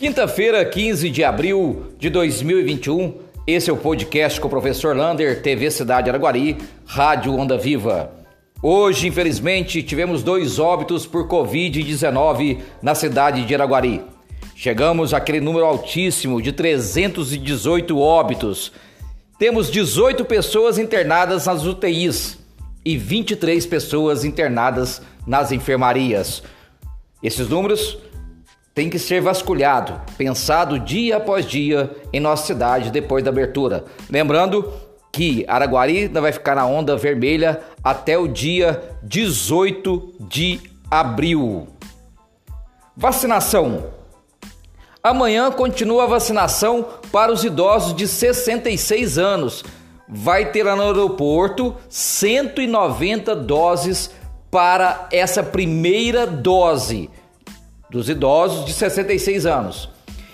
Quinta-feira, 15 de abril de 2021, esse é o podcast com o professor Lander, TV Cidade Araguari, Rádio Onda Viva. Hoje, infelizmente, tivemos dois óbitos por Covid-19 na cidade de Araguari. Chegamos àquele número altíssimo de 318 óbitos. Temos 18 pessoas internadas nas UTIs e 23 pessoas internadas nas enfermarias. Esses números tem que ser vasculhado, pensado dia após dia em nossa cidade depois da abertura. Lembrando que Araguari ainda vai ficar na onda vermelha até o dia 18 de abril. Vacinação. Amanhã continua a vacinação para os idosos de 66 anos. Vai ter lá no aeroporto 190 doses para essa primeira dose dos idosos de 66 anos.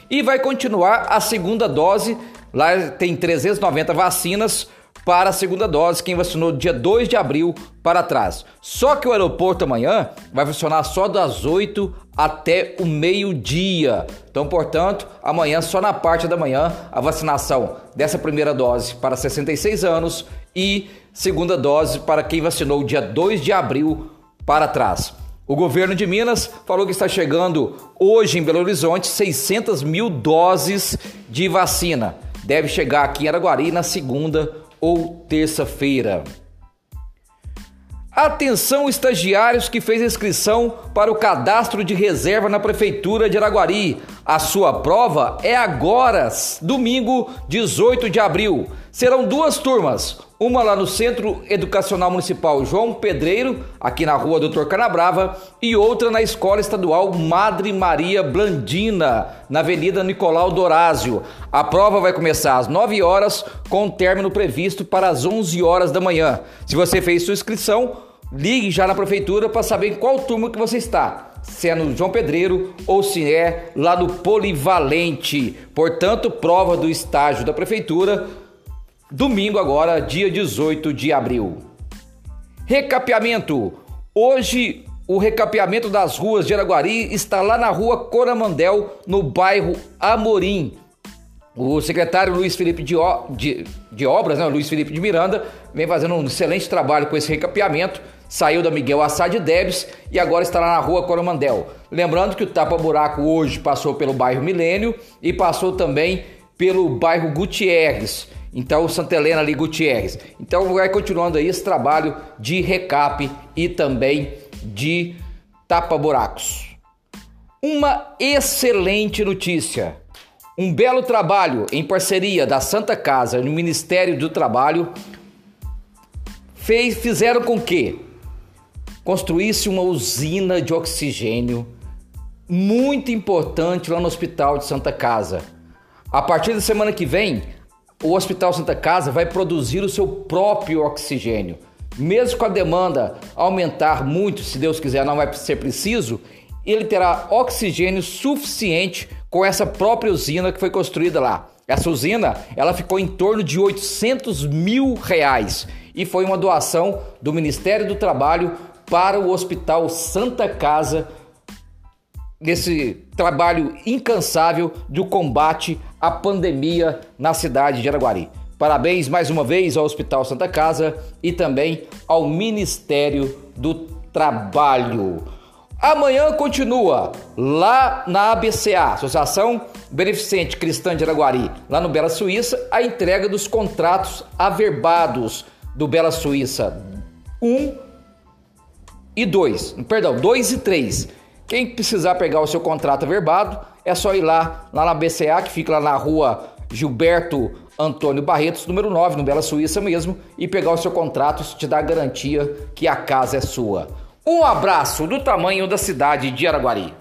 E vai continuar a segunda dose, lá tem 390 vacinas para a segunda dose, quem vacinou dia 2 de abril para trás. Só que o aeroporto amanhã vai funcionar só das 8 até o meio-dia. Então, portanto, amanhã, só na parte da manhã, a vacinação dessa primeira dose para 66 anos e segunda dose para quem vacinou dia 2 de abril para trás. O governo de Minas falou que está chegando hoje em Belo Horizonte 600 mil doses de vacina. Deve chegar aqui em Araguari na segunda ou terça-feira. Atenção estagiários que fez inscrição para o cadastro de reserva na prefeitura de Araguari. A sua prova é agora, domingo, 18 de abril. Serão duas turmas, uma lá no Centro Educacional Municipal João Pedreiro, aqui na Rua Doutor Canabrava, e outra na Escola Estadual Madre Maria Blandina, na Avenida Nicolau Dorásio. A prova vai começar às 9 horas, com término previsto para as 11 horas da manhã. Se você fez sua inscrição, ligue já na prefeitura para saber em qual turma que você está se é no João Pedreiro ou se é lá no Polivalente. Portanto, prova do estágio da prefeitura Domingo agora, dia 18 de abril. Recapeamento. Hoje o recapeamento das ruas de Araguari está lá na rua Coramandel, no bairro Amorim. O secretário Luiz Felipe de, de, de Obras, né, Luiz Felipe de Miranda, vem fazendo um excelente trabalho com esse recapeamento. Saiu da Miguel Assad Debs e agora está lá na rua Coromandel. Lembrando que o tapa-buraco hoje passou pelo bairro Milênio e passou também pelo bairro Gutierrez. Então, Santa Helena ali, Gutierrez. Então, vai continuando aí esse trabalho de recap e também de tapa-buracos. Uma excelente notícia. Um belo trabalho em parceria da Santa Casa e o Ministério do Trabalho fez, fizeram com que construísse uma usina de oxigênio muito importante lá no Hospital de Santa Casa. A partir da semana que vem, o Hospital Santa Casa vai produzir o seu próprio oxigênio. Mesmo com a demanda aumentar muito, se Deus quiser, não vai ser preciso, ele terá oxigênio suficiente com essa própria usina que foi construída lá. Essa usina, ela ficou em torno de 800 mil reais e foi uma doação do Ministério do Trabalho para o Hospital Santa Casa nesse trabalho incansável do combate à pandemia na cidade de Araguari. Parabéns mais uma vez ao Hospital Santa Casa e também ao Ministério do Trabalho. Amanhã continua lá na ABCA, Associação Beneficente Cristã de Araguari, lá no Bela Suíça, a entrega dos contratos averbados do Bela Suíça 1 e 2, perdão, 2 e 3 quem precisar pegar o seu contrato averbado, é só ir lá, lá na BCA, que fica lá na rua Gilberto Antônio Barretos, número 9, no Bela Suíça mesmo, e pegar o seu contrato, isso te dá garantia que a casa é sua. Um abraço do tamanho da cidade de Araguari.